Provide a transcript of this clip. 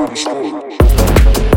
Movie Story.